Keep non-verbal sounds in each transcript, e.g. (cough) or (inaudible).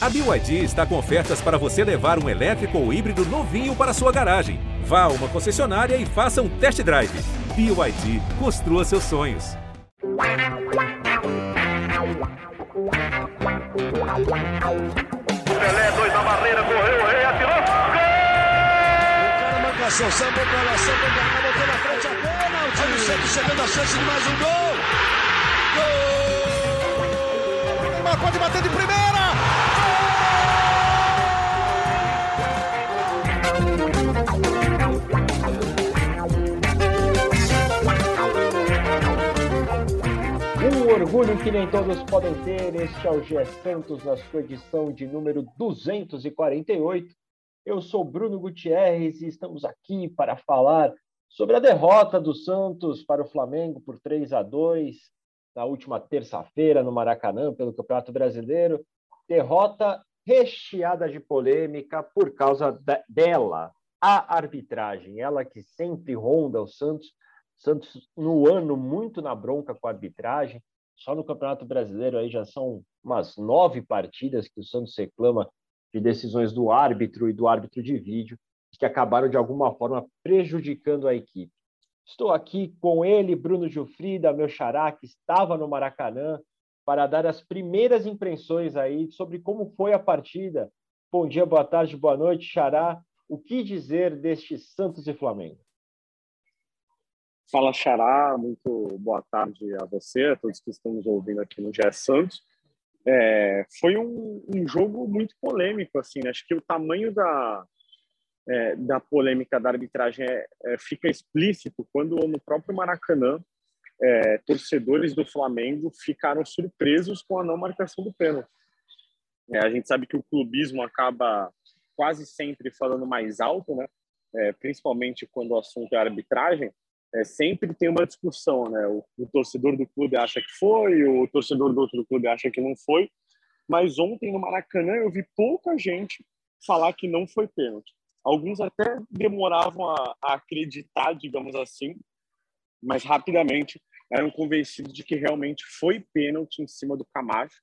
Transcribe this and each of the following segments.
A BYD está com ofertas para você levar um elétrico ou híbrido novinho para sua garagem. Vá a uma concessionária e faça um test drive. BYD, construa seus sonhos. Pelé, dois na barreira, correu, o rei, atirou. Gol! O cara marcação, sambou pra lá, sambou pra cá, botou na frente a bola. O time sempre chegando a chance de mais um gol. Gol! O Neymar pode bater de primeira. Orgulho que nem todos podem ter. Este é o GE Santos na sua edição de número 248. Eu sou Bruno Gutierrez e estamos aqui para falar sobre a derrota do Santos para o Flamengo por 3 a 2 na última terça-feira no Maracanã pelo Campeonato Brasileiro. Derrota recheada de polêmica por causa da, dela, a arbitragem, ela que sempre ronda o Santos. Santos no ano muito na bronca com a arbitragem. Só no Campeonato Brasileiro aí já são umas nove partidas que o Santos reclama de decisões do árbitro e do árbitro de vídeo que acabaram de alguma forma prejudicando a equipe. Estou aqui com ele, Bruno Gilfrida, meu xará, que estava no Maracanã, para dar as primeiras impressões aí sobre como foi a partida. Bom dia, boa tarde, boa noite, xará. O que dizer deste Santos e Flamengo? Fala, Xará, muito boa tarde a você, a todos que estão nos ouvindo aqui no GE Santos. É, foi um, um, jogo muito polêmico, assim, né? acho que o tamanho da, é, da polêmica da arbitragem é, é fica explícito quando no próprio Maracanã é, torcedores do Flamengo ficaram surpresos com a não marcação do pênalti. É, a gente sabe que o clubismo acaba quase sempre falando mais alto, né? principalmente quando o assunto é arbitragem, é, sempre tem uma discussão, né? O, o, torcedor do clube acha que foi, o torcedor do outro clube acha que não foi. Mas ontem no Maracanã eu vi pouca gente falar que não foi pênalti. Alguns até demoravam a, a acreditar, digamos assim, mas rapidamente eram convencidos de que realmente foi pênalti em cima do Camacho.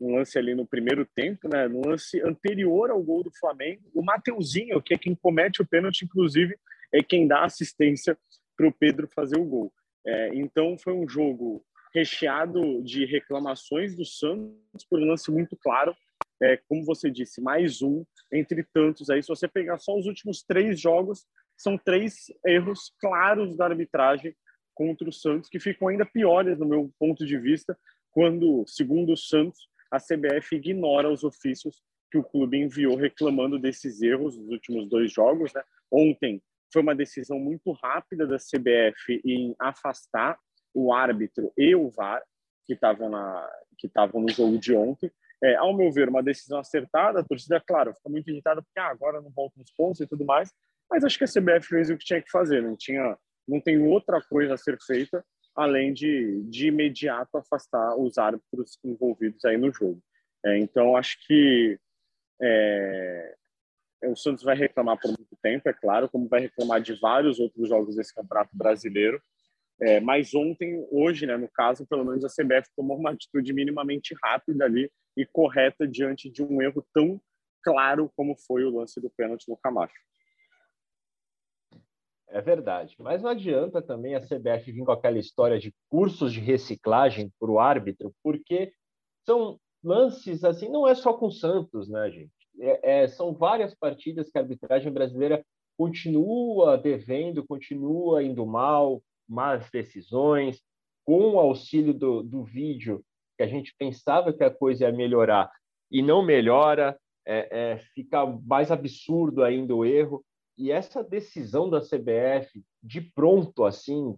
Um lance ali no primeiro tempo, né? No lance anterior ao gol do Flamengo, o Mateuzinho, que é quem comete o pênalti, inclusive, é quem dá assistência para o Pedro fazer o gol. É, então foi um jogo recheado de reclamações do Santos por um lance muito claro. É, como você disse, mais um entre tantos aí. Se você pegar só os últimos três jogos, são três erros claros da arbitragem contra o Santos que ficam ainda piores no meu ponto de vista quando, segundo o Santos, a CBF ignora os ofícios que o clube enviou reclamando desses erros nos últimos dois jogos. Né? Ontem foi uma decisão muito rápida da CBF em afastar o árbitro e o VAR que estavam na que estavam no jogo de ontem. É, ao meu ver, uma decisão acertada. A torcida, claro, fica muito irritada porque ah, agora não voltam os pontos e tudo mais. Mas acho que a CBF fez o que tinha que fazer. Não tinha, não tem outra coisa a ser feita além de de imediato afastar os árbitros envolvidos aí no jogo. É, então acho que é, o Santos vai reclamar por muito tempo, é claro, como vai reclamar de vários outros jogos desse Campeonato Brasileiro. É, mas ontem, hoje, né, no caso, pelo menos a CBF tomou uma atitude minimamente rápida ali e correta diante de um erro tão claro como foi o lance do pênalti no Camacho. É verdade, mas não adianta também a CBF vir com aquela história de cursos de reciclagem para o árbitro, porque são lances assim, não é só com o Santos, né, gente? É, é, são várias partidas que a arbitragem brasileira continua devendo, continua indo mal, más decisões, com o auxílio do, do vídeo, que a gente pensava que a coisa ia melhorar e não melhora, é, é, fica mais absurdo ainda o erro. E essa decisão da CBF, de pronto, assim,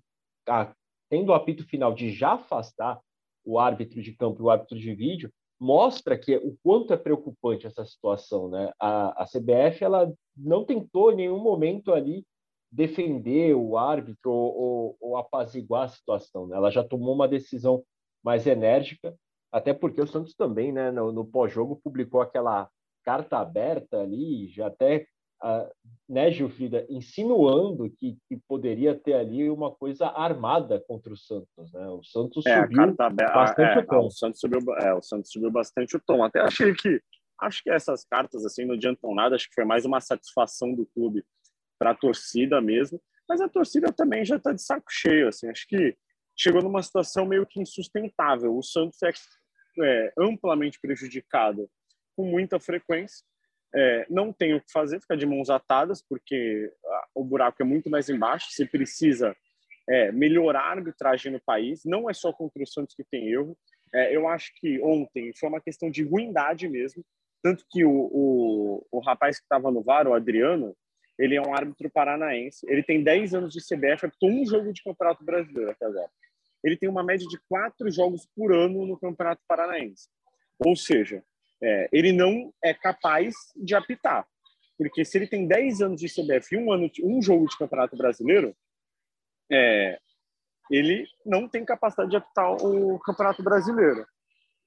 a, tendo o apito final de já afastar o árbitro de campo e o árbitro de vídeo, mostra que o quanto é preocupante essa situação, né? A, a CBF ela não tentou em nenhum momento ali defender o árbitro ou, ou, ou apaziguar a situação, né? Ela já tomou uma decisão mais enérgica, até porque o Santos também, né, no, no pós-jogo publicou aquela carta aberta ali, já até uh, né, Gilfrida, insinuando que, que, poderia ter ali uma coisa armada contra o Santos. Né? O Santos é, subiu bastante é, o tom. O Santos, subiu, é, o Santos subiu bastante o tom. Até achei que Acho que essas cartas assim não adiantam nada, acho que foi mais uma satisfação do clube para a torcida mesmo, mas a torcida também já está de saco cheio, assim, acho que chegou numa situação meio que insustentável. O Santos é, é amplamente prejudicado com muita frequência, é, não tem o que fazer, ficar de mãos atadas, porque o buraco é muito mais embaixo, você precisa é, melhorar a arbitragem no país, não é só contra o Santos que tem erro, é, eu acho que ontem foi uma questão de ruindade mesmo, tanto que o, o, o rapaz que estava no VAR, o Adriano, ele é um árbitro paranaense, ele tem 10 anos de CBF, apitou um jogo de Campeonato Brasileiro até agora. Ele tem uma média de quatro jogos por ano no Campeonato Paranaense. Ou seja, é, ele não é capaz de apitar. Porque se ele tem 10 anos de CBF e um, ano, um jogo de Campeonato Brasileiro, é, ele não tem capacidade de apitar o Campeonato Brasileiro,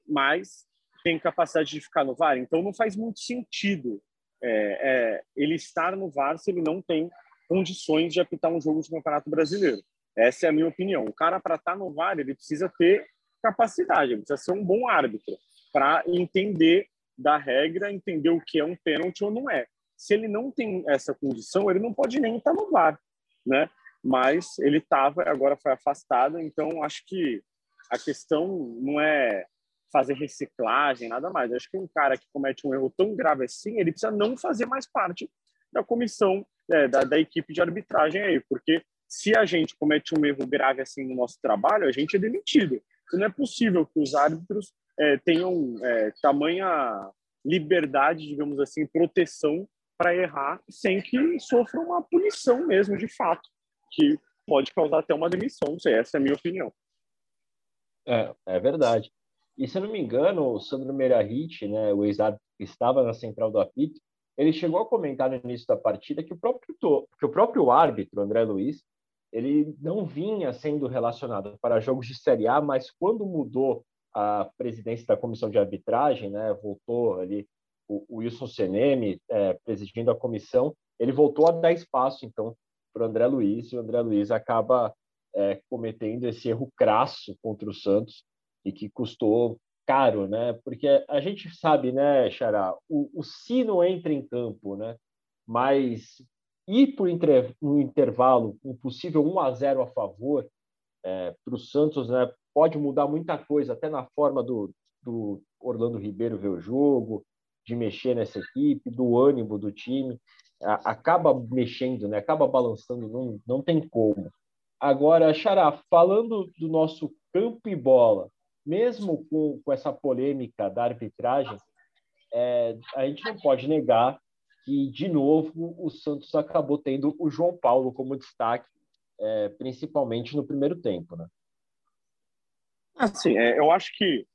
mas tem capacidade de ficar no VAR. Então não faz muito sentido é, é, ele estar no VAR se ele não tem condições de apitar um jogo de Campeonato Brasileiro. Essa é a minha opinião. O cara, para estar no VAR, ele precisa ter capacidade, ele precisa ser um bom árbitro para entender da regra, entender o que é um pênalti ou não é. Se ele não tem essa condição, ele não pode nem estar no VAR, né? mas ele estava agora foi afastado, então acho que a questão não é fazer reciclagem, nada mais. Acho que um cara que comete um erro tão grave assim, ele precisa não fazer mais parte da comissão, é, da, da equipe de arbitragem aí, porque se a gente comete um erro grave assim no nosso trabalho, a gente é demitido. Não é possível que os árbitros é, tenham é, tamanha liberdade, digamos assim, proteção para errar sem que sofram uma punição mesmo, de fato que pode causar até uma demissão. Essa é a minha opinião. É, é verdade. E se eu não me engano, o Sandro Meirahit, né, o ex-árbitro que estava na central do apito, ele chegou a comentar no início da partida que o próprio, que o próprio árbitro, André Luiz, ele não vinha sendo relacionado para jogos de Série A, mas quando mudou a presidência da comissão de arbitragem, né, voltou ali o, o Wilson Seneme é, presidindo a comissão, ele voltou a dar espaço, então, para o André Luiz, e o André Luiz acaba é, cometendo esse erro crasso contra o Santos e que custou caro, né? Porque a gente sabe, né, Xará, o, o sino entra em campo, né? Mas ir por um intervalo, um possível 1 a 0 a favor é, para o Santos, né? Pode mudar muita coisa, até na forma do, do Orlando Ribeiro ver o jogo, de mexer nessa equipe, do ânimo do time acaba mexendo, né? acaba balançando, não, não tem como. Agora, Xará, falando do nosso campo e bola, mesmo com, com essa polêmica da arbitragem, é, a gente não pode negar que, de novo, o Santos acabou tendo o João Paulo como destaque, é, principalmente no primeiro tempo. Né? Assim, é, eu acho que,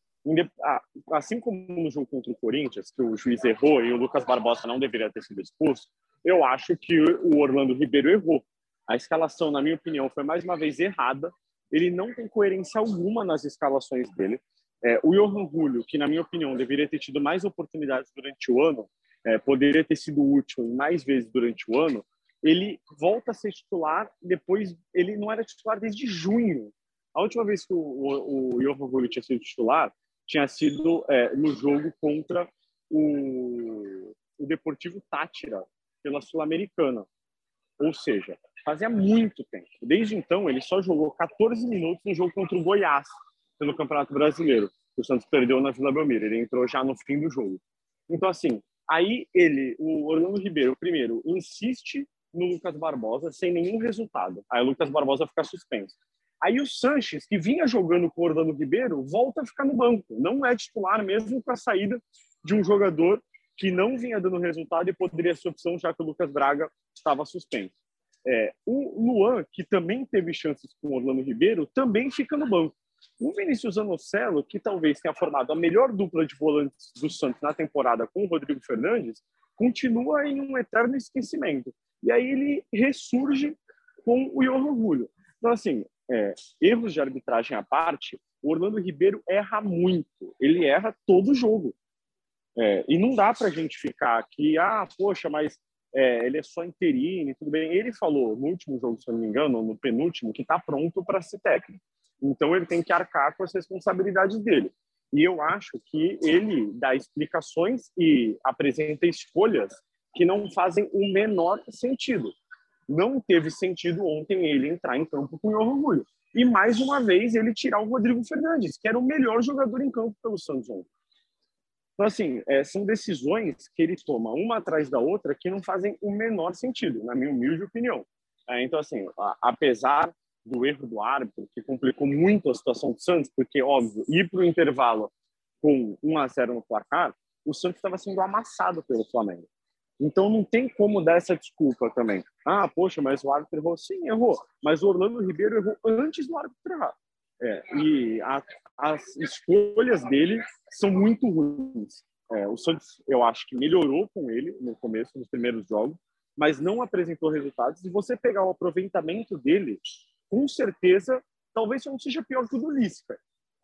assim como no jogo contra o Corinthians, que o juiz errou e o Lucas Barbosa não deveria ter sido expulso, eu acho que o Orlando Ribeiro errou. A escalação, na minha opinião, foi mais uma vez errada. Ele não tem coerência alguma nas escalações dele. É, o Johan Julio, que na minha opinião deveria ter tido mais oportunidades durante o ano, é, poderia ter sido útil mais vezes durante o ano, ele volta a ser titular depois. Ele não era titular desde junho. A última vez que o, o, o Johan Julio tinha sido titular tinha sido é, no jogo contra o, o Deportivo Tátira, pela Sul-Americana. Ou seja, fazia muito tempo. Desde então, ele só jogou 14 minutos no jogo contra o Goiás, pelo Campeonato Brasileiro. O Santos perdeu na Vila Belmiro. Ele entrou já no fim do jogo. Então, assim, aí ele, o Orlando Ribeiro, primeiro, insiste no Lucas Barbosa sem nenhum resultado. Aí o Lucas Barbosa fica suspenso. Aí o Sanches, que vinha jogando com o Orlando Ribeiro, volta a ficar no banco. Não é titular mesmo com a saída de um jogador que não vinha dando resultado e poderia ser opção, já que o Lucas Braga estava suspenso. É, o Luan, que também teve chances com o Orlando Ribeiro, também fica no banco. O Vinícius Anocelo, que talvez tenha formado a melhor dupla de volantes do Santos na temporada com o Rodrigo Fernandes, continua em um eterno esquecimento. E aí ele ressurge com o Johan Julio. Então, assim, é, erros de arbitragem à parte, o Orlando Ribeiro erra muito. Ele erra todo jogo. É, e não dá para a gente ficar aqui, ah, poxa, mas é, ele é só interino tudo bem. Ele falou no último jogo, se eu não me engano, no penúltimo, que está pronto para ser técnico. Então ele tem que arcar com as responsabilidades dele. E eu acho que ele dá explicações e apresenta escolhas que não fazem o menor sentido. Não teve sentido ontem ele entrar em campo com o orgulho. E mais uma vez ele tirar o Rodrigo Fernandes, que era o melhor jogador em campo pelo Santos ontem. Então, assim, é, são decisões que ele toma uma atrás da outra que não fazem o menor sentido, na minha humilde opinião. É, então, assim, a, apesar do erro do árbitro, que complicou muito a situação do Santos, porque, óbvio, ir para o intervalo com 1 a 0 no placar, o Santos estava sendo amassado pelo Flamengo. Então não tem como dar essa desculpa também. Ah, poxa, mas o árbitro errou. Sim, errou. Mas o Orlando Ribeiro errou antes do árbitro errar. É, e a, as escolhas dele são muito ruins. É, o Santos, eu acho que melhorou com ele no começo, nos primeiros jogos, mas não apresentou resultados. E você pegar o aproveitamento dele, com certeza, talvez não seja pior que o do Lisca.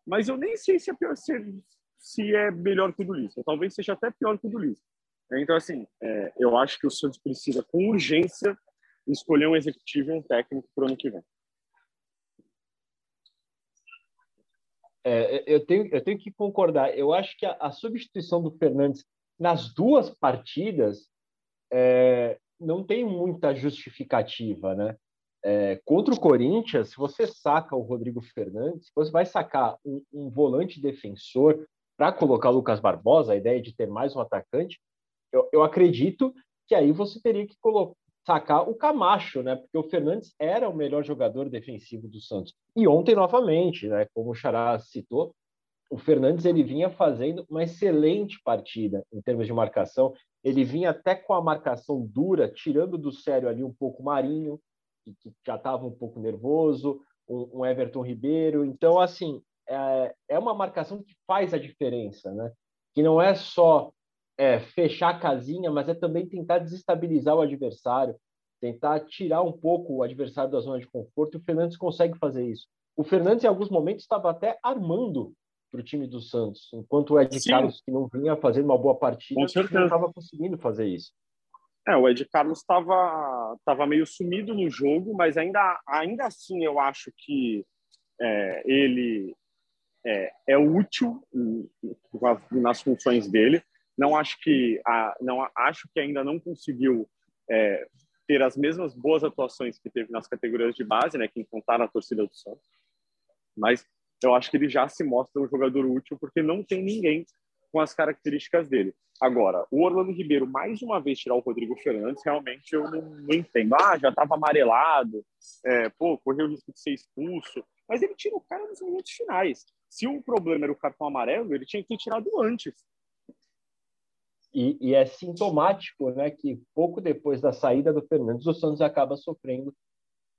Mas eu nem sei se é, pior, se, se é melhor que o do Lisca. Talvez seja até pior que o do Lisca. Então, assim, é, eu acho que o Santos precisa, com urgência, escolher um executivo e um técnico para o ano que vem. É, eu, tenho, eu tenho que concordar. Eu acho que a, a substituição do Fernandes nas duas partidas é, não tem muita justificativa, né? É, contra o Corinthians, se você saca o Rodrigo Fernandes, você vai sacar um, um volante defensor para colocar o Lucas Barbosa, a ideia de ter mais um atacante, eu, eu acredito que aí você teria que colocar, sacar o Camacho, né? Porque o Fernandes era o melhor jogador defensivo do Santos. E ontem, novamente, né? Como o Xará citou, o Fernandes ele vinha fazendo uma excelente partida em termos de marcação. Ele vinha até com a marcação dura, tirando do sério ali um pouco Marinho, que, que já estava um pouco nervoso, um, um, Everton Ribeiro. Então, assim, é, é uma marcação que faz a diferença, né? Que não é só é, fechar a casinha, mas é também tentar desestabilizar o adversário, tentar tirar um pouco o adversário da zona de conforto. O Fernandes consegue fazer isso. O Fernandes, em alguns momentos, estava até armando para o time do Santos, enquanto o Ed Sim. Carlos, que não vinha fazendo uma boa partida, não estava conseguindo fazer isso. É, o Ed Carlos estava tava meio sumido no jogo, mas ainda, ainda assim eu acho que é, ele é, é útil nas funções dele. Não acho que a, não acho que ainda não conseguiu é, ter as mesmas boas atuações que teve nas categorias de base, né, que enfrentaram a torcida do Santos. Mas eu acho que ele já se mostra um jogador útil porque não tem ninguém com as características dele. Agora, o Orlando Ribeiro, mais uma vez, tirar o Rodrigo Fernandes, realmente eu não, não entendo. Ah, já estava amarelado, é, pô, correu o risco de ser expulso. Mas ele tira o cara nos minutos finais. Se o problema era o cartão amarelo, ele tinha que ter tirado antes. E, e, é sintomático né, que pouco depois da saída do Fernandes, o Santos acaba sofrendo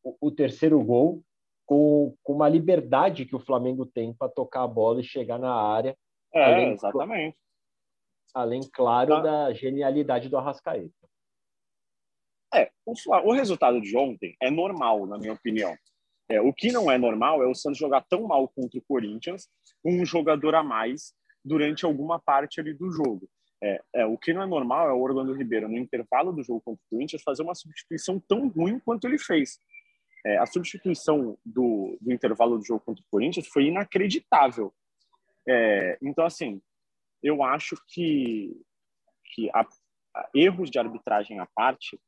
o, o terceiro gol com, com, uma liberdade que o Flamengo tem para tocar a bola e chegar na área. É, além, exatamente. Além, claro, tá. da genialidade do Arrascaeta. É, o, o, resultado de ontem é normal, na minha opinião. É, o que não é normal é o Santos jogar tão mal contra o Corinthians com um jogador a mais durante alguma parte ali do jogo. É, é, o que não é normal é o Orlando Ribeiro, no intervalo do jogo contra o Corinthians, fazer uma substituição tão ruim quanto ele fez. É, a substituição do, do, intervalo do jogo contra o Corinthians foi inacreditável. É, então, assim, eu acho que, que a, a, erros de arbitragem à parte,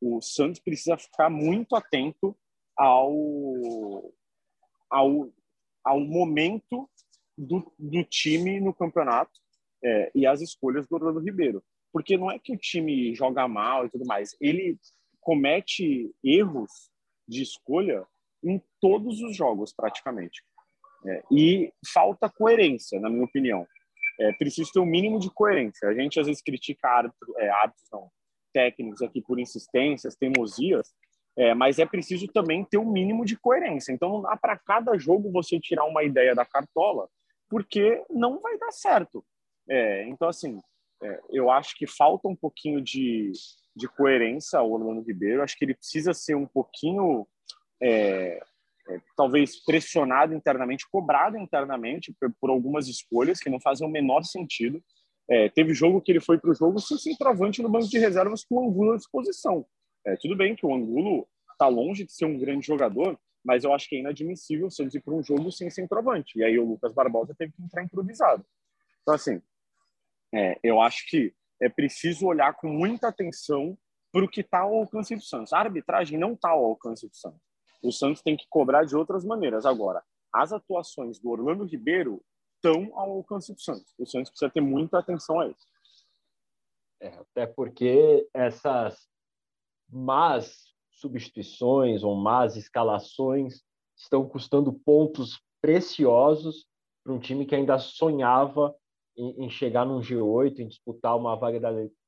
o Santos precisa ficar muito atento ao, ao, ao momento do, do time no campeonato é, e as escolhas do Orlando Ribeiro. Porque não é que o time joga mal e tudo mais, ele comete erros de escolha em todos os jogos, praticamente. É, e falta coerência, na minha opinião. É, precisa ter um mínimo de coerência. A gente às vezes critica árbitros, é, árbitros não, técnicos aqui por insistências, teimosias, é, mas é preciso também ter um mínimo de coerência. Então não dá para cada jogo você tirar uma ideia da cartola, porque não vai dar certo. É, então, assim, é, eu acho que falta um pouquinho de, de coerência ao Orlando Ribeiro. Acho que ele precisa ser um pouquinho, é, é talvez, pressionado internamente, cobrado internamente por, por, algumas escolhas que não fazem o menor sentido. É, teve jogo que ele foi para o jogo sem centroavante no banco de reservas com o Angulo à disposição. É, tudo bem que o Angulo está longe de ser um grande jogador, mas eu acho que é inadmissível Santos ir para um jogo sem centroavante. E aí o Lucas Barbosa teve que entrar improvisado. Então, assim, é, eu acho que é preciso olhar com muita atenção para o que está ao alcance do Santos. A arbitragem não está ao alcance do Santos. O Santos tem que cobrar de outras maneiras. Agora, as atuações do Orlando Ribeiro estão ao alcance do Santos. O Santos precisa ter muita atenção a isso. É, até porque essas más substituições ou más escalações estão custando pontos preciosos para um time que ainda sonhava em, em chegar num G8, em disputar uma vaga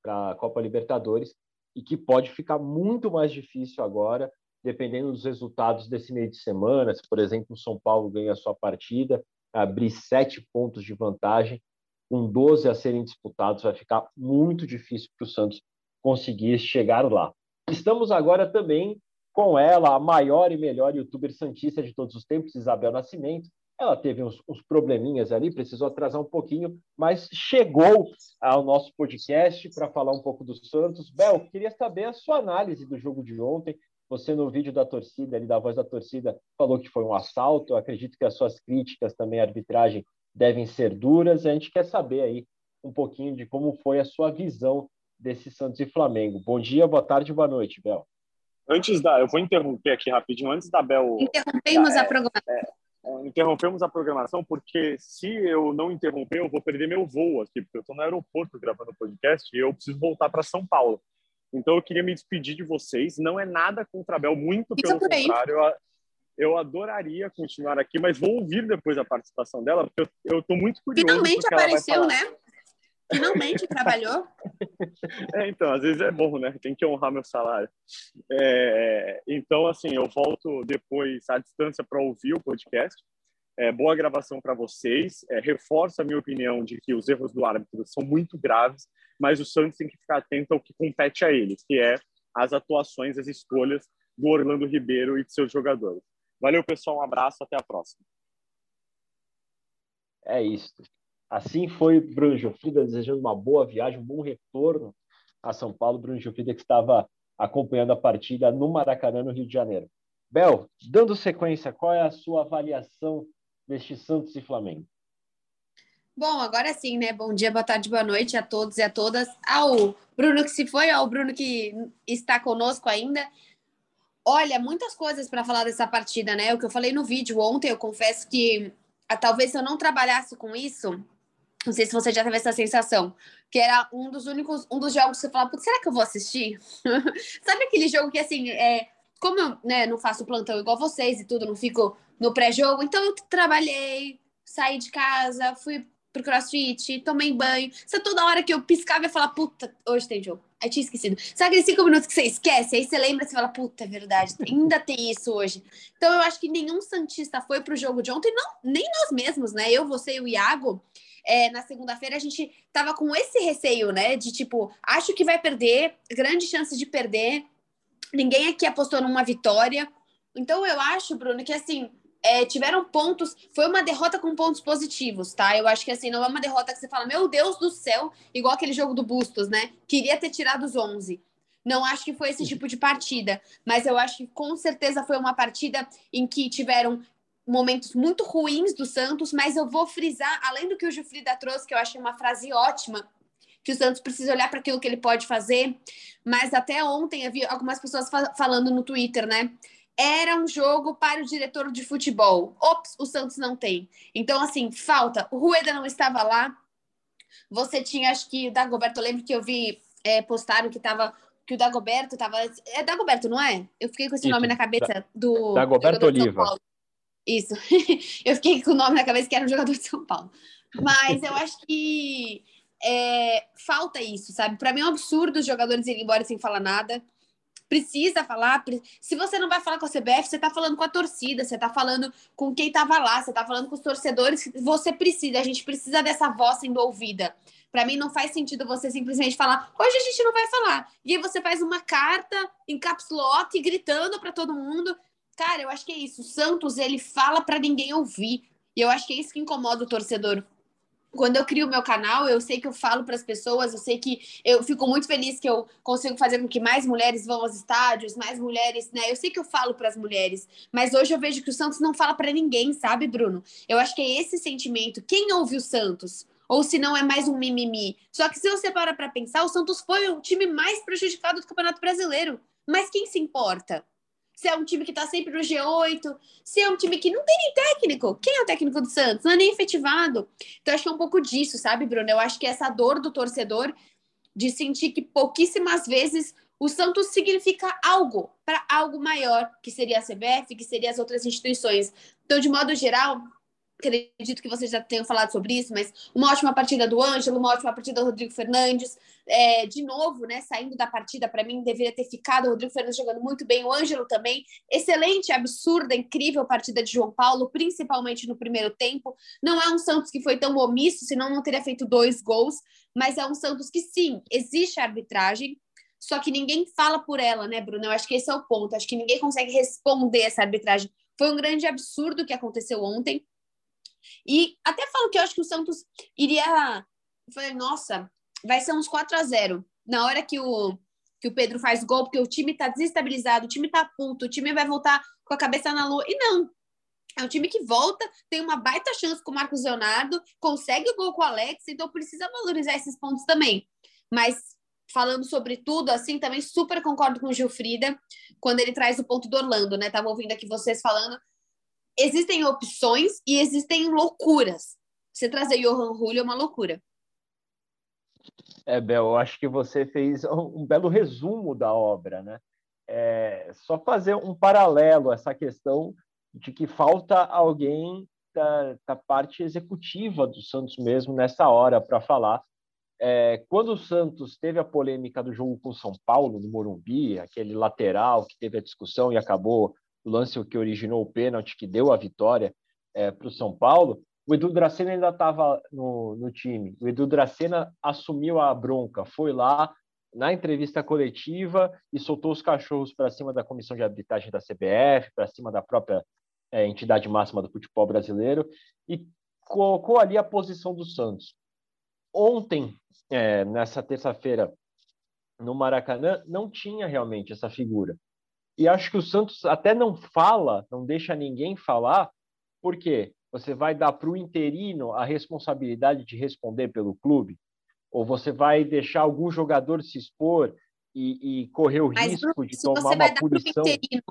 para a Copa Libertadores e que pode ficar muito mais difícil agora, dependendo dos resultados desse meio de semana. Se, por exemplo, o São Paulo ganha a sua partida, abrir sete pontos de vantagem, com 12 a serem disputados, vai ficar muito difícil para o Santos conseguir chegar lá. Estamos agora também com ela, a maior e melhor youtuber santista de todos os tempos, Isabel Nascimento. Ela teve uns, uns probleminhas ali, precisou atrasar um pouquinho, mas chegou ao nosso podcast para falar um pouco do Santos. Bel, queria saber a sua análise do jogo de ontem. Você, no vídeo da torcida, ali da voz da torcida, falou que foi um assalto. Eu acredito que as suas críticas também à arbitragem devem ser duras. A gente quer saber aí um pouquinho de como foi a sua visão desse Santos e Flamengo. Bom dia, boa tarde, boa noite, Bel. Antes da, eu vou interromper aqui rapidinho, antes da Bel. Interrompemos é, a programação. É, é, interrompemos a programação porque se eu não interromper, eu vou perder meu voo aqui, porque eu estou no aeroporto gravando o podcast e eu preciso voltar para São Paulo. Então eu queria me despedir de vocês. Não é nada contra a Bel, muito pelo contrário. Eu, eu adoraria continuar aqui, mas vou ouvir depois a participação dela, porque eu estou muito curioso. Finalmente apareceu, né? Finalmente trabalhou. (laughs) É, então, às vezes é bom, né? Tem que honrar meu salário. É, então, assim, eu volto depois à distância para ouvir o podcast. É, boa gravação para vocês. É, reforça a minha opinião de que os erros do árbitro são muito graves, mas o Santos tem que ficar atento ao que compete a ele, que é as atuações, as escolhas do Orlando Ribeiro e de seus jogadores. Valeu, pessoal. Um abraço. Até a próxima. É isso. Assim foi Bruno Gilfrida desejando uma boa viagem, um bom retorno a São Paulo. Bruno Gilfrida que estava acompanhando a partida no Maracanã, no Rio de Janeiro. Bel, dando sequência, qual é a sua avaliação deste Santos e Flamengo? Bom, agora sim, né? Bom dia, boa tarde, boa noite a todos e a todas. Ao Bruno que se foi, ao Bruno que está conosco ainda. Olha, muitas coisas para falar dessa partida, né? O que eu falei no vídeo ontem, eu confesso que ah, talvez se eu não trabalhasse com isso, não sei se você já teve essa sensação, que era um dos únicos, um dos jogos que você fala, será que eu vou assistir? (laughs) Sabe aquele jogo que assim, é, como eu né, não faço plantão igual vocês e tudo, não fico no pré-jogo, então eu trabalhei, saí de casa, fui pro crossfit, tomei banho. Você toda hora que eu piscava ia falar, puta, hoje tem jogo. Aí tinha esquecido. Sabe aqueles cinco minutos que você esquece? Aí você lembra e fala, puta, é verdade, ainda tem isso hoje. Então eu acho que nenhum Santista foi pro jogo de ontem, não, nem nós mesmos, né? Eu, você e o Iago é, na segunda-feira, a gente tava com esse receio, né? De tipo, acho que vai perder, grande chance de perder. Ninguém aqui apostou numa vitória. Então eu acho, Bruno, que assim, é, tiveram pontos. Foi uma derrota com pontos positivos, tá? Eu acho que assim, não é uma derrota que você fala, meu Deus do céu, igual aquele jogo do Bustos, né? Queria ter tirado os 11. Não acho que foi esse tipo de partida, mas eu acho que com certeza foi uma partida em que tiveram momentos muito ruins do Santos, mas eu vou frisar, além do que o Gilfrida trouxe, que eu achei uma frase ótima, que o Santos precisa olhar para aquilo que ele pode fazer, mas até ontem havia algumas pessoas falando no Twitter, né? Era um jogo para o diretor de futebol. Ops, o Santos não tem. Então, assim, falta. O Rueda não estava lá. Você tinha, acho que o Dagoberto, eu lembro que eu vi é, postaram que estava que o Dagoberto estava. É Dagoberto, não é? Eu fiquei com esse Isso, nome na cabeça do. Dagoberto Oliva. Isso. (laughs) eu fiquei com o nome na cabeça que era um jogador de São Paulo. Mas eu acho que é, falta isso, sabe? Para mim é um absurdo os jogadores irem embora sem falar nada. Precisa falar. Se você não vai falar com a CBF, você tá falando com a torcida, você tá falando com quem tava lá, você tá falando com os torcedores. Você precisa, a gente precisa dessa voz sendo ouvida. Para mim não faz sentido você simplesmente falar, hoje a gente não vai falar. E aí você faz uma carta em caps lock gritando para todo mundo. Cara, eu acho que é isso. O Santos, ele fala para ninguém ouvir. E eu acho que é isso que incomoda o torcedor quando eu crio o meu canal, eu sei que eu falo para as pessoas, eu sei que eu fico muito feliz que eu consigo fazer com que mais mulheres vão aos estádios, mais mulheres, né? Eu sei que eu falo para as mulheres, mas hoje eu vejo que o Santos não fala para ninguém, sabe, Bruno? Eu acho que é esse sentimento. Quem ouve o Santos? Ou se não é mais um mimimi. Só que se você para para pensar, o Santos foi o time mais prejudicado do Campeonato Brasileiro. Mas quem se importa? Se é um time que está sempre no G8, se é um time que não tem nem técnico. Quem é o técnico do Santos? Não é nem efetivado. Então, acho que é um pouco disso, sabe, Bruno? Eu acho que essa dor do torcedor de sentir que pouquíssimas vezes o Santos significa algo para algo maior, que seria a CBF, que seria as outras instituições. Então, de modo geral, acredito que vocês já tenham falado sobre isso, mas uma ótima partida do Ângelo, uma ótima partida do Rodrigo Fernandes. É, de novo, né, saindo da partida, para mim deveria ter ficado o Rodrigo Fernandes jogando muito bem, o Ângelo também. Excelente, absurda, incrível partida de João Paulo, principalmente no primeiro tempo. Não é um Santos que foi tão omisso, senão não teria feito dois gols, mas é um Santos que sim, existe arbitragem, só que ninguém fala por ela, né, Bruno? Eu acho que esse é o ponto. Acho que ninguém consegue responder essa arbitragem. Foi um grande absurdo que aconteceu ontem. E até falo que eu acho que o Santos iria. falei, nossa, vai ser uns 4 a 0 Na hora que o, que o Pedro faz gol, porque o time tá desestabilizado, o time tá puto, o time vai voltar com a cabeça na lua. E não. É um time que volta, tem uma baita chance com o Marcos Leonardo, consegue o gol com o Alex, então precisa valorizar esses pontos também. Mas falando sobre tudo, assim, também super concordo com o Gilfrida quando ele traz o ponto do Orlando, né? Tava ouvindo aqui vocês falando existem opções e existem loucuras. Você trazer Johan Julio é uma loucura. É, Bel, eu acho que você fez um belo resumo da obra, né? É, só fazer um paralelo essa questão de que falta alguém da, da parte executiva do Santos mesmo nessa hora para falar. É, quando o Santos teve a polêmica do jogo com São Paulo, no Morumbi, aquele lateral que teve a discussão e acabou lance que originou o pênalti que deu a vitória é, para o São Paulo, o Edu Dracena ainda estava no, no time. O Edu Dracena assumiu a bronca, foi lá na entrevista coletiva e soltou os cachorros para cima da comissão de arbitragem da CBF, para cima da própria é, entidade máxima do futebol brasileiro e colocou ali a posição do Santos. Ontem, é, nessa terça-feira, no Maracanã, não tinha realmente essa figura. E acho que o Santos até não fala, não deixa ninguém falar, porque você vai dar para o interino a responsabilidade de responder pelo clube? Ou você vai deixar algum jogador se expor e, e correr o Mas, risco de tomar uma punição? Interino,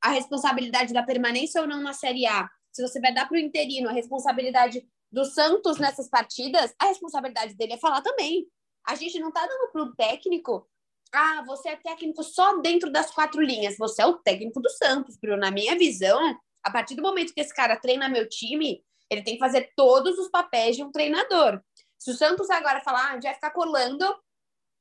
a responsabilidade da permanência ou não na Série A? Se você vai dar para o interino a responsabilidade do Santos nessas partidas, a responsabilidade dele é falar também. A gente não está dando para o técnico ah, você é técnico só dentro das quatro linhas. Você é o técnico do Santos, Bruno. Na minha visão, a partir do momento que esse cara treina meu time, ele tem que fazer todos os papéis de um treinador. Se o Santos agora falar, ah, a gente vai ficar colando,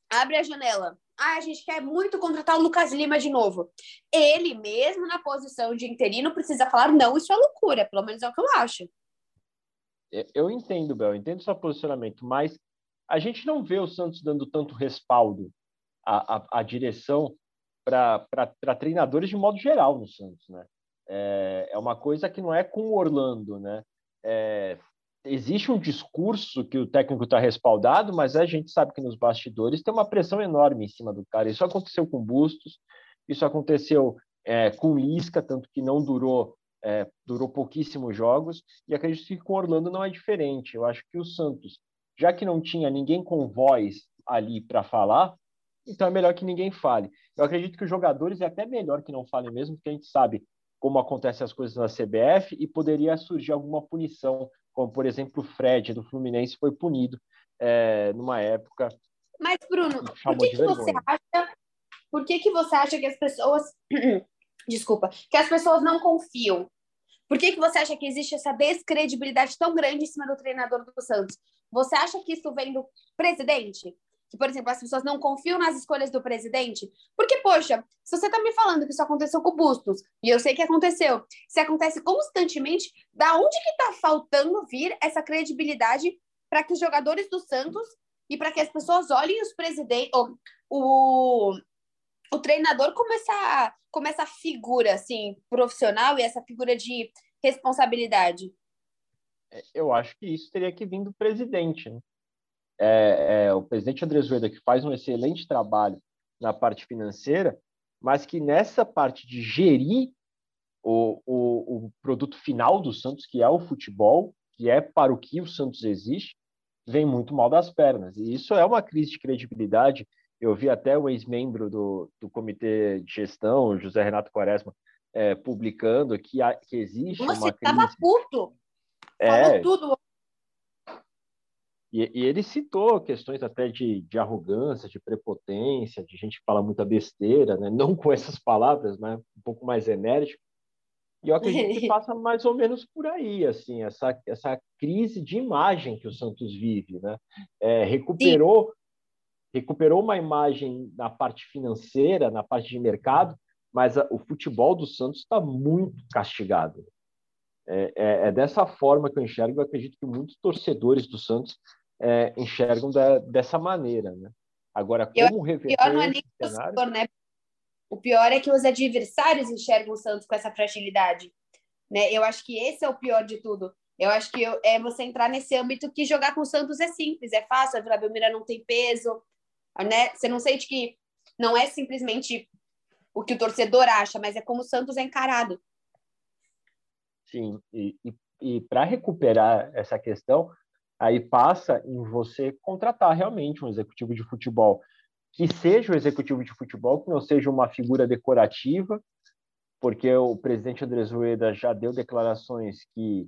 abre a janela. Ah, a gente quer muito contratar o Lucas Lima de novo. Ele mesmo, na posição de interino, precisa falar, não, isso é loucura. Pelo menos é o que eu acho. Eu entendo, Bel, eu entendo seu posicionamento, mas a gente não vê o Santos dando tanto respaldo a, a, a direção para treinadores de modo geral no Santos, né? É, é uma coisa que não é com o Orlando, né? É, existe um discurso que o técnico está respaldado, mas a gente sabe que nos bastidores tem uma pressão enorme em cima do cara. Isso aconteceu com Bustos, isso aconteceu é, com Lisca, tanto que não durou é, durou pouquíssimos jogos, e acredito que com Orlando não é diferente. Eu acho que o Santos, já que não tinha ninguém com voz ali para falar, então é melhor que ninguém fale. Eu acredito que os jogadores é até melhor que não falem mesmo, porque a gente sabe como acontecem as coisas na CBF e poderia surgir alguma punição, como por exemplo o Fred do Fluminense foi punido é, numa época. Mas Bruno, por que, que você acha? Por que, que você acha que as pessoas, (clears throat) desculpa, que as pessoas não confiam? Por que, que você acha que existe essa descredibilidade tão grande em cima do treinador do Santos? Você acha que isso vem do presidente? Que, por exemplo, as pessoas não confiam nas escolhas do presidente? Porque, poxa, se você está me falando que isso aconteceu com o Bustos, e eu sei que aconteceu, se acontece constantemente, da onde que está faltando vir essa credibilidade para que os jogadores do Santos e para que as pessoas olhem os presidentes, o, o treinador como essa, como essa figura, assim, profissional e essa figura de responsabilidade? É, eu acho que isso teria que vir do presidente. Né? É, é, o presidente Andrés Rueda, que faz um excelente trabalho na parte financeira, mas que nessa parte de gerir o, o, o produto final do Santos, que é o futebol, que é para o que o Santos existe, vem muito mal das pernas. E isso é uma crise de credibilidade. Eu vi até o ex-membro do, do comitê de gestão, José Renato Quaresma, é, publicando que, que existe Nossa, uma crise. Tava puto. É, Falou tudo. E, e, ele citou questões até de, de, arrogância, de prepotência, de gente que fala muita besteira, né? não com essas palavras, mas um pouco mais enérgico. E eu acredito que (laughs) passa mais ou menos por aí, assim, essa, essa crise de imagem que o Santos vive, né? É, recuperou, recuperou uma imagem na parte financeira, na parte de mercado, mas a, o futebol do Santos está muito castigado. É, é, é, dessa forma que eu enxergo, eu acredito que muitos torcedores do Santos é, enxergam da, dessa maneira, né? Agora, como reverter pior não é nem o torcedor, né? O pior é que os adversários enxergam o Santos com essa fragilidade. Né? Eu acho que esse é o pior de tudo. Eu acho que eu, é você entrar nesse âmbito que jogar com o Santos é simples, é fácil, a Vila Belmira não tem peso, né? Você não sente que não é simplesmente o que o torcedor acha, mas é como o Santos é encarado. Sim, e, e, e para recuperar essa questão, aí passa em você contratar realmente um executivo de futebol que seja o executivo de futebol, que não seja uma figura decorativa, porque o presidente Andrés Rueda já deu declarações que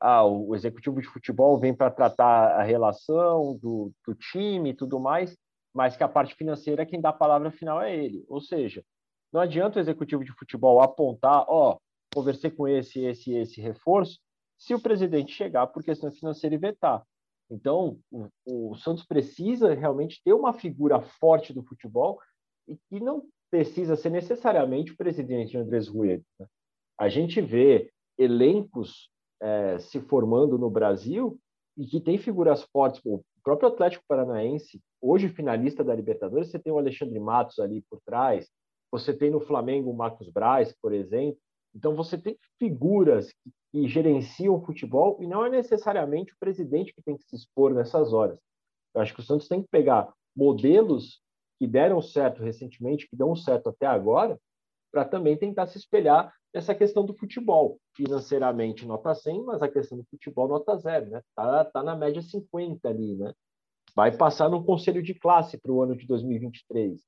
ah, o executivo de futebol vem para tratar a relação do, do time e tudo mais, mas que a parte financeira, quem dá a palavra final é ele. Ou seja, não adianta o executivo de futebol apontar, ó, oh, conversei com esse, esse, esse reforço, se o presidente chegar por questão financeira e vetar. Então, o, o, Santos precisa realmente ter uma figura forte do futebol e que não precisa ser necessariamente o presidente Andrés Rueda. Né? A gente vê elencos é, se formando no Brasil e que tem figuras fortes. o próprio Atlético Paranaense, hoje finalista da Libertadores, você tem o Alexandre Matos ali por trás, você tem no Flamengo o Marcos Braz, por exemplo. Então, você tem figuras que que gerenciam o futebol e não é necessariamente o presidente que tem que se expor nessas horas. Eu acho que o Santos tem que pegar modelos que deram certo recentemente, que dão certo até agora, para também tentar se espelhar nessa questão do futebol. Financeiramente, nota 100, mas a questão do futebol, nota zero. Né? Tá, tá na média 50 ali. Né? Vai passar no conselho de classe para o ano de 2023.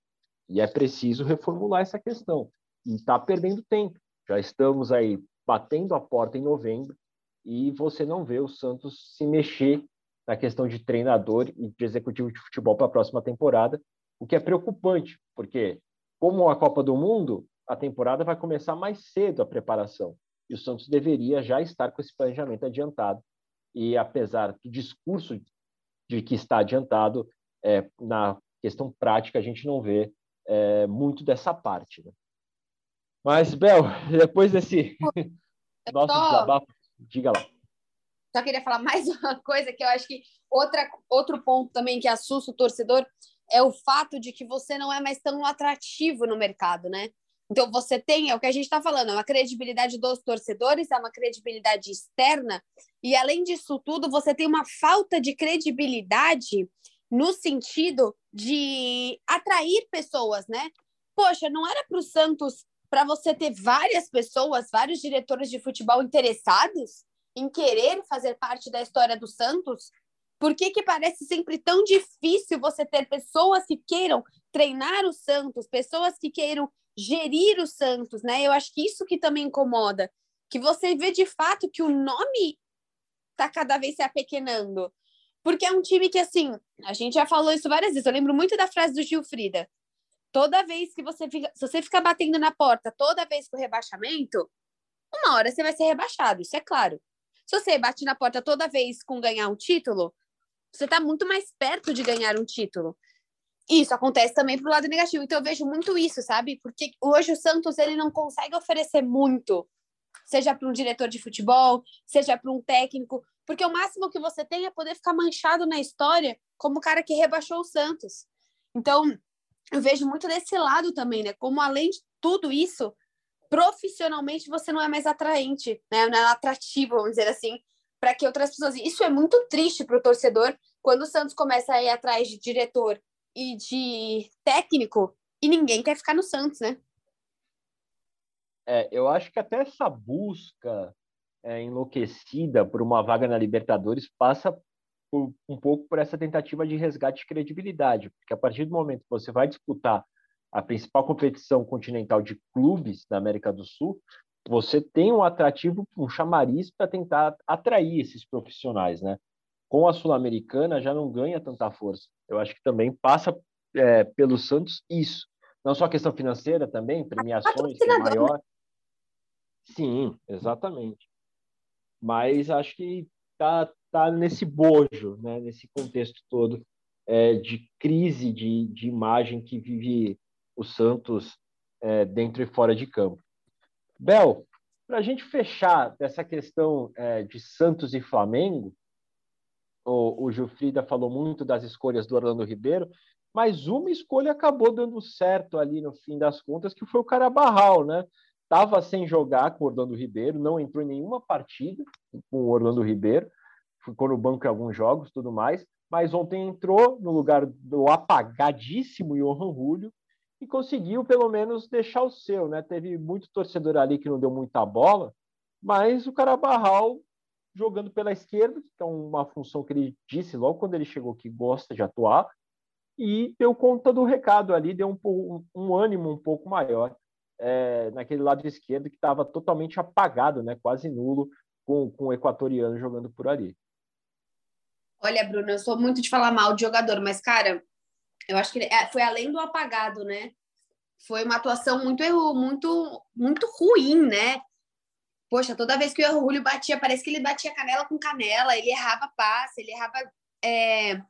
E é preciso reformular essa questão. E está perdendo tempo. Já estamos aí batendo a porta em novembro e você não vê o Santos se mexer na questão de treinador e de executivo de futebol para a próxima temporada, o que é preocupante, porque como a Copa do Mundo, a temporada vai começar mais cedo a preparação e o Santos deveria já estar com esse planejamento adiantado. E apesar do discurso de que está adiantado, é, na questão prática a gente não vê é, muito dessa parte. Né? Mas, Bel, depois desse nosso só... desabafo, diga lá. Só queria falar mais (laughs) uma coisa que eu acho que outra, outro ponto também que assusta o torcedor é o fato de que você não é mais tão atrativo no mercado, né? Então você tem, é o que a gente está falando, é uma credibilidade dos torcedores, é uma credibilidade externa, e além disso tudo, você tem uma falta de credibilidade no sentido de atrair pessoas, né? Poxa, não era para o Santos para você ter várias pessoas, vários diretores de futebol interessados em querer fazer parte da história do Santos? Por que, que parece sempre tão difícil você ter pessoas que queiram treinar o Santos, pessoas que queiram gerir o Santos, né? Eu acho que isso que também incomoda, que você vê de fato que o nome está cada vez se apequenando. Porque é um time que, assim, a gente já falou isso várias vezes. Eu lembro muito da frase do Gil Frida toda vez que você fica, se você batendo na porta toda vez com rebaixamento, uma hora você vai ser rebaixado, isso é claro. Se você bate na porta toda vez com ganhar um título, você está muito mais perto de ganhar um título. Isso acontece também pro lado negativo. Então eu vejo muito isso, sabe? Porque hoje o Santos ele não consegue oferecer muito, seja para um diretor de futebol, seja para um técnico, porque o máximo que você tem é poder ficar manchado na história como o cara que rebaixou o Santos. Então, eu vejo muito desse lado também, né? Como além de tudo isso, profissionalmente você não é mais atraente, né? Não é atrativo, vamos dizer assim, para que outras pessoas. Isso é muito triste para o torcedor quando o Santos começa a ir atrás de diretor e de técnico e ninguém quer ficar no Santos, né? É, eu acho que até essa busca é, enlouquecida por uma vaga na Libertadores passa por, um pouco por essa tentativa de resgate de credibilidade, porque a partir do momento que você vai disputar a principal competição continental de clubes da América do Sul, você tem um atrativo, um chamariz para tentar atrair esses profissionais, né? Com a Sul-Americana já não ganha tanta força. Eu acho que também passa é, pelo Santos isso. Não só questão financeira também, premiações, que é maior. Sim, exatamente. Mas acho que tá, tá nesse bojo, né? nesse contexto todo é, de crise de, de imagem que vive o Santos é, dentro e fora de campo. Bel, para a gente fechar dessa questão é, de Santos e Flamengo, o, o Gilfrida falou muito das escolhas do Orlando Ribeiro, mas uma escolha acabou dando certo ali no fim das contas, que foi o Carabarral, né? Estava sem jogar com o Orlando Ribeiro, não entrou em nenhuma partida com o Orlando Ribeiro, ficou no banco em alguns jogos, tudo mais, mas ontem entrou no lugar do apagadíssimo Johan Julio e conseguiu pelo menos deixar o seu, né? Teve muito torcedor ali que não deu muita bola, mas o Carabarral jogando pela esquerda, que é uma função que ele disse logo quando ele chegou que gosta de atuar, e deu conta do recado ali, deu um, um, um ânimo um pouco maior é, naquele lado esquerdo que estava totalmente apagado, né? Quase nulo, com, com o equatoriano jogando por ali. Olha, Bruno, eu sou muito de falar mal de jogador, mas, cara, eu acho que é, foi além do apagado, né? Foi uma atuação muito, muito, muito ruim, né? Poxa, toda vez que o Julio batia, parece que ele batia canela com canela, ele errava passe, ele errava é,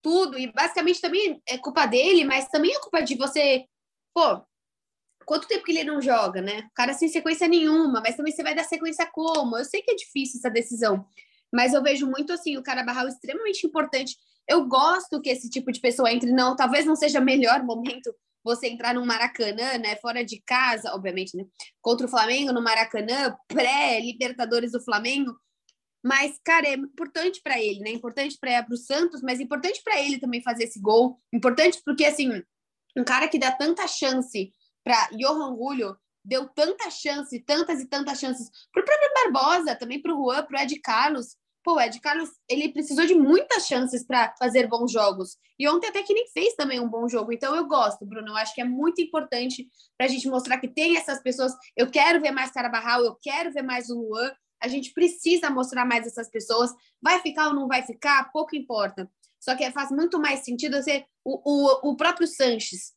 tudo, e basicamente também é culpa dele, mas também é culpa de você. Pô, quanto tempo que ele não joga, né? O cara sem sequência nenhuma, mas também você vai dar sequência como? Eu sei que é difícil essa decisão, mas eu vejo muito assim, o cara barral extremamente importante eu gosto que esse tipo de pessoa entre, não, talvez não seja melhor momento você entrar no Maracanã, né, fora de casa, obviamente, né, contra o Flamengo no Maracanã, pré-Libertadores do Flamengo, mas, cara, é importante para ele, né, importante para o Santos, mas importante para ele também fazer esse gol, importante porque, assim, um cara que dá tanta chance para Johan Julio, deu tanta chance, tantas e tantas chances para o próprio Barbosa, também para o Juan, para o Ed Carlos, pô, o Ed Carlos, ele precisou de muitas chances para fazer bons jogos. E ontem até que nem fez também um bom jogo. Então eu gosto, Bruno. Eu acho que é muito importante para a gente mostrar que tem essas pessoas. Eu quero ver mais Carabarral, eu quero ver mais o Luan. A gente precisa mostrar mais essas pessoas. Vai ficar ou não vai ficar, pouco importa. Só que faz muito mais sentido ser o, o, o próprio Sanches.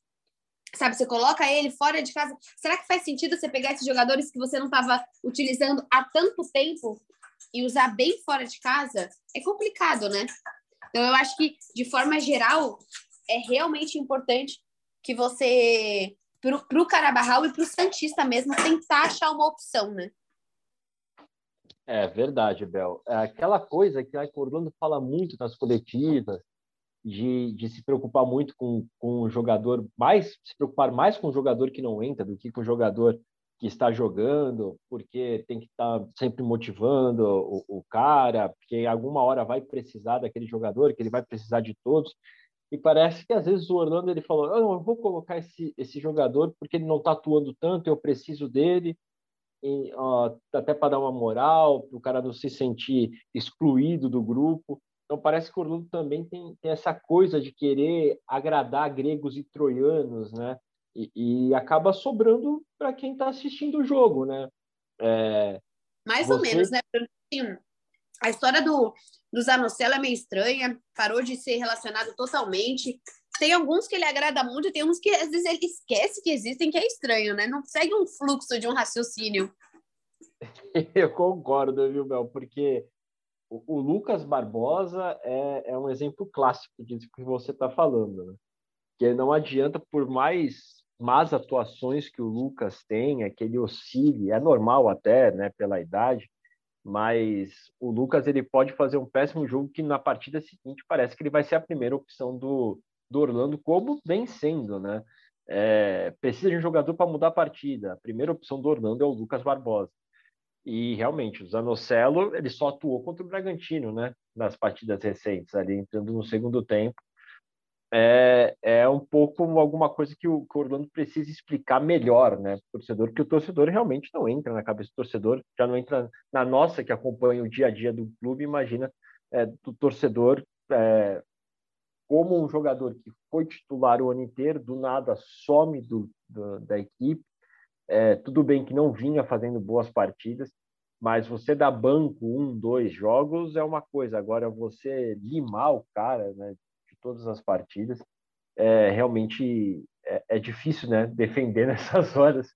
Sabe, você coloca ele fora de casa. Será que faz sentido você pegar esses jogadores que você não estava utilizando há tanto tempo e usar bem fora de casa é complicado, né? Então, eu acho que, de forma geral, é realmente importante que você, para o Carabarral e para o Santista mesmo, tentar achar uma opção, né? É verdade, Bel. É aquela coisa que a Orlando fala muito nas coletivas, de, de se preocupar muito com, com o jogador, mais se preocupar mais com o jogador que não entra do que com o jogador que está jogando, porque tem que estar tá sempre motivando o, o, cara, porque alguma hora vai precisar daquele jogador, que ele vai precisar de todos. E parece que às vezes o Orlando ele falou: não, eu vou colocar esse, esse jogador porque ele não está atuando tanto, eu preciso dele, e, ó, até para dar uma moral, para o cara não se sentir excluído do grupo. Então parece que o Orlando também tem, tem essa coisa de querer agradar gregos e troianos, né? e, e acaba sobrando para quem está assistindo o jogo, né? É, Mais você... ou menos, né? Assim, a história do, do Zanocelo é meio estranha, parou de ser relacionado totalmente. Tem alguns que ele agrada muito, tem uns que às vezes ele esquece que existem, que é estranho, né? Não segue um fluxo de um raciocínio. (laughs) Eu concordo, viu, Mel? Porque o, o Lucas Barbosa é, é um exemplo clássico disso que você está falando, né? Que não adianta, por mais más atuações que o Lucas tem, é que ele oscile, é normal até, né, pela idade, mas o Lucas ele pode fazer um péssimo jogo que na partida seguinte parece que ele vai ser a primeira opção do, do Orlando, como vem sendo, né? É, precisa de um jogador para mudar a partida. A primeira opção do Orlando é o Lucas Barbosa. E realmente, o Zanocelo ele só atuou contra o Bragantino, né? Nas partidas recentes, ali entrando no segundo tempo. É, é um pouco alguma coisa que o, que o Orlando precisa explicar melhor, né? Torcedor, porque o torcedor realmente não entra na cabeça do torcedor, já não entra na nossa que acompanha o dia a dia do clube, imagina é, do torcedor é, como um jogador que foi titular o ano inteiro, do nada some do, do da equipe. É, tudo bem que não vinha fazendo boas partidas, mas você dar banco um, dois jogos é uma coisa. Agora, você limar o cara né, de todas as partidas, é, realmente é, é difícil né, (laughs) defender nessas horas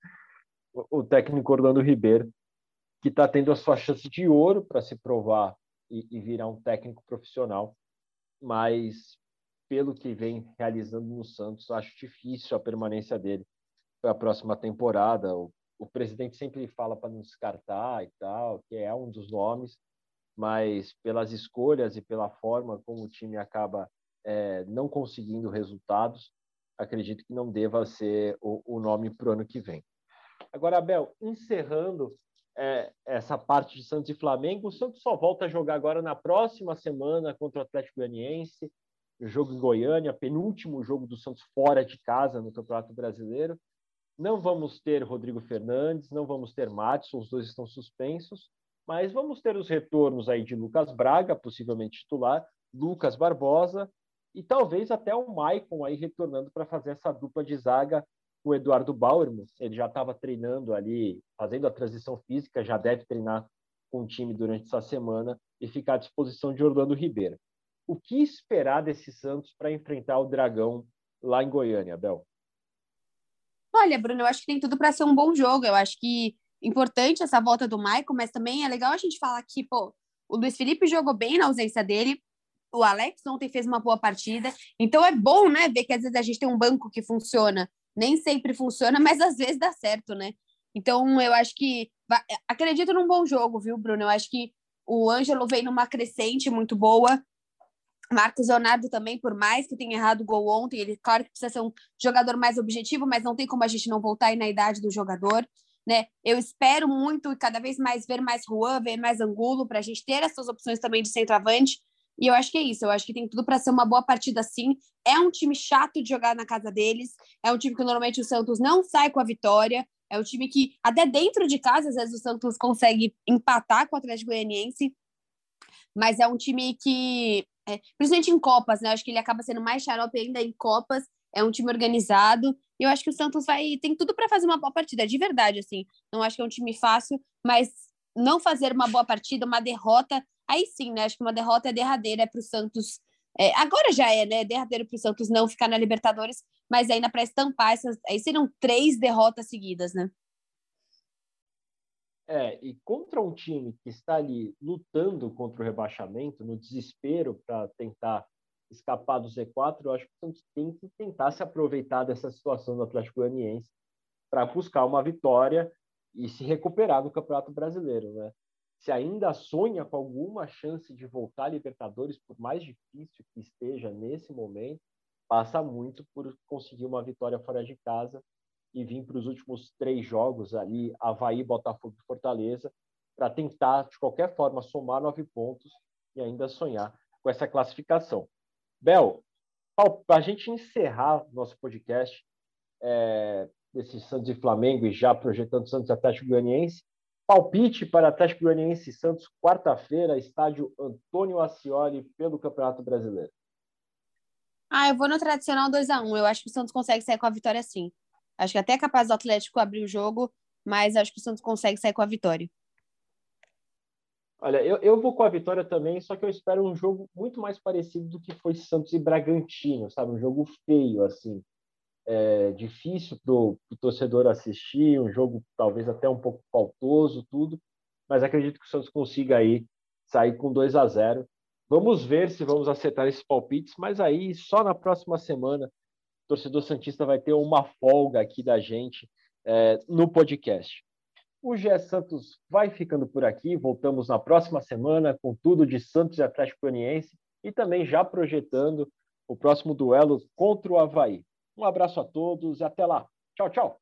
o, o técnico Orlando Ribeiro, que está tendo a sua chance de ouro para se provar e, e virar um técnico profissional, mas pelo que vem realizando no Santos, acho difícil a permanência dele para a próxima temporada. O, o presidente sempre fala para não descartar e tal, que é um dos nomes, mas pelas escolhas e pela forma como o time acaba é, não conseguindo resultados, acredito que não deva ser o, o nome para o ano que vem. Agora, Abel, encerrando é, essa parte de Santos e Flamengo. O Santos só volta a jogar agora na próxima semana contra o Atlético Goianiense, jogo em Goiânia, penúltimo jogo do Santos fora de casa no Campeonato Brasileiro. Não vamos ter Rodrigo Fernandes, não vamos ter Matson, os dois estão suspensos, mas vamos ter os retornos aí de Lucas Braga, possivelmente titular, Lucas Barbosa e talvez até o Maicon aí retornando para fazer essa dupla de zaga o Eduardo Bauerman, ele já estava treinando ali, fazendo a transição física, já deve treinar com o time durante essa semana e ficar à disposição de Orlando Ribeiro. O que esperar desse Santos para enfrentar o Dragão lá em Goiânia, Bel? Olha, Bruno, eu acho que tem tudo para ser um bom jogo. Eu acho que importante essa volta do Maicon, mas também é legal a gente falar que, pô, o Luiz Felipe jogou bem na ausência dele, o Alex ontem fez uma boa partida, então é bom, né, ver que às vezes a gente tem um banco que funciona nem sempre funciona, mas às vezes dá certo, né? Então, eu acho que. Acredito num bom jogo, viu, Bruno? Eu acho que o Ângelo vem numa crescente muito boa. Marcos Leonardo também, por mais que tenha errado o gol ontem, ele, claro que precisa ser um jogador mais objetivo, mas não tem como a gente não voltar aí na idade do jogador. Né? Eu espero muito e cada vez mais ver mais Juan, ver mais Angulo, para a gente ter essas opções também de centroavante. E eu acho que é isso, eu acho que tem tudo para ser uma boa partida sim. É um time chato de jogar na casa deles, é um time que normalmente o Santos não sai com a vitória, é um time que até dentro de casa às vezes o Santos consegue empatar com o Atlético Goianiense, mas é um time que, é, principalmente em Copas, né? Eu acho que ele acaba sendo mais xarope ainda em Copas, é um time organizado, e eu acho que o Santos vai tem tudo para fazer uma boa partida, de verdade, assim. Não acho que é um time fácil, mas não fazer uma boa partida, uma derrota Aí sim, né? Acho que uma derrota é derradeira para o Santos. É, agora já é, né? Derradeiro para o Santos não ficar na Libertadores, mas ainda para estampar essas. Aí seriam três derrotas seguidas, né? É, e contra um time que está ali lutando contra o rebaixamento, no desespero para tentar escapar do Z4, eu acho que o Santos tem que tentar se aproveitar dessa situação do Atlético Goianiense para buscar uma vitória e se recuperar no Campeonato Brasileiro, né? se ainda sonha com alguma chance de voltar à Libertadores, por mais difícil que esteja nesse momento, passa muito por conseguir uma vitória fora de casa e vir para os últimos três jogos ali, Havaí, Botafogo e Fortaleza, para tentar, de qualquer forma, somar nove pontos e ainda sonhar com essa classificação. Bel, para a gente encerrar nosso podcast é, desse Santos e Flamengo e já projetando Santos Atlético Goianiense, Palpite para Atlético Goianiense e Santos, quarta-feira, estádio Antônio Ascioli, pelo Campeonato Brasileiro. Ah, eu vou no tradicional 2 a 1 Eu acho que o Santos consegue sair com a vitória sim. Acho que até é capaz do Atlético abrir o jogo, mas acho que o Santos consegue sair com a vitória. Olha, eu, eu vou com a vitória também, só que eu espero um jogo muito mais parecido do que foi Santos e Bragantino, sabe? Um jogo feio, assim é, difícil para o torcedor assistir, um jogo talvez até um pouco faltoso, tudo, mas acredito que o Santos consiga aí sair com 2 a 0. Vamos ver se vamos acertar esses palpites, mas aí só na próxima semana torcedor Santista vai ter uma folga aqui da gente é, no podcast. O GE Santos vai ficando por aqui. Voltamos na próxima semana com tudo de Santos e Atlético Goianiense e também já projetando o próximo duelo contra o Havaí. Um abraço a todos e até lá. Tchau, tchau.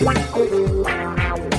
Wow.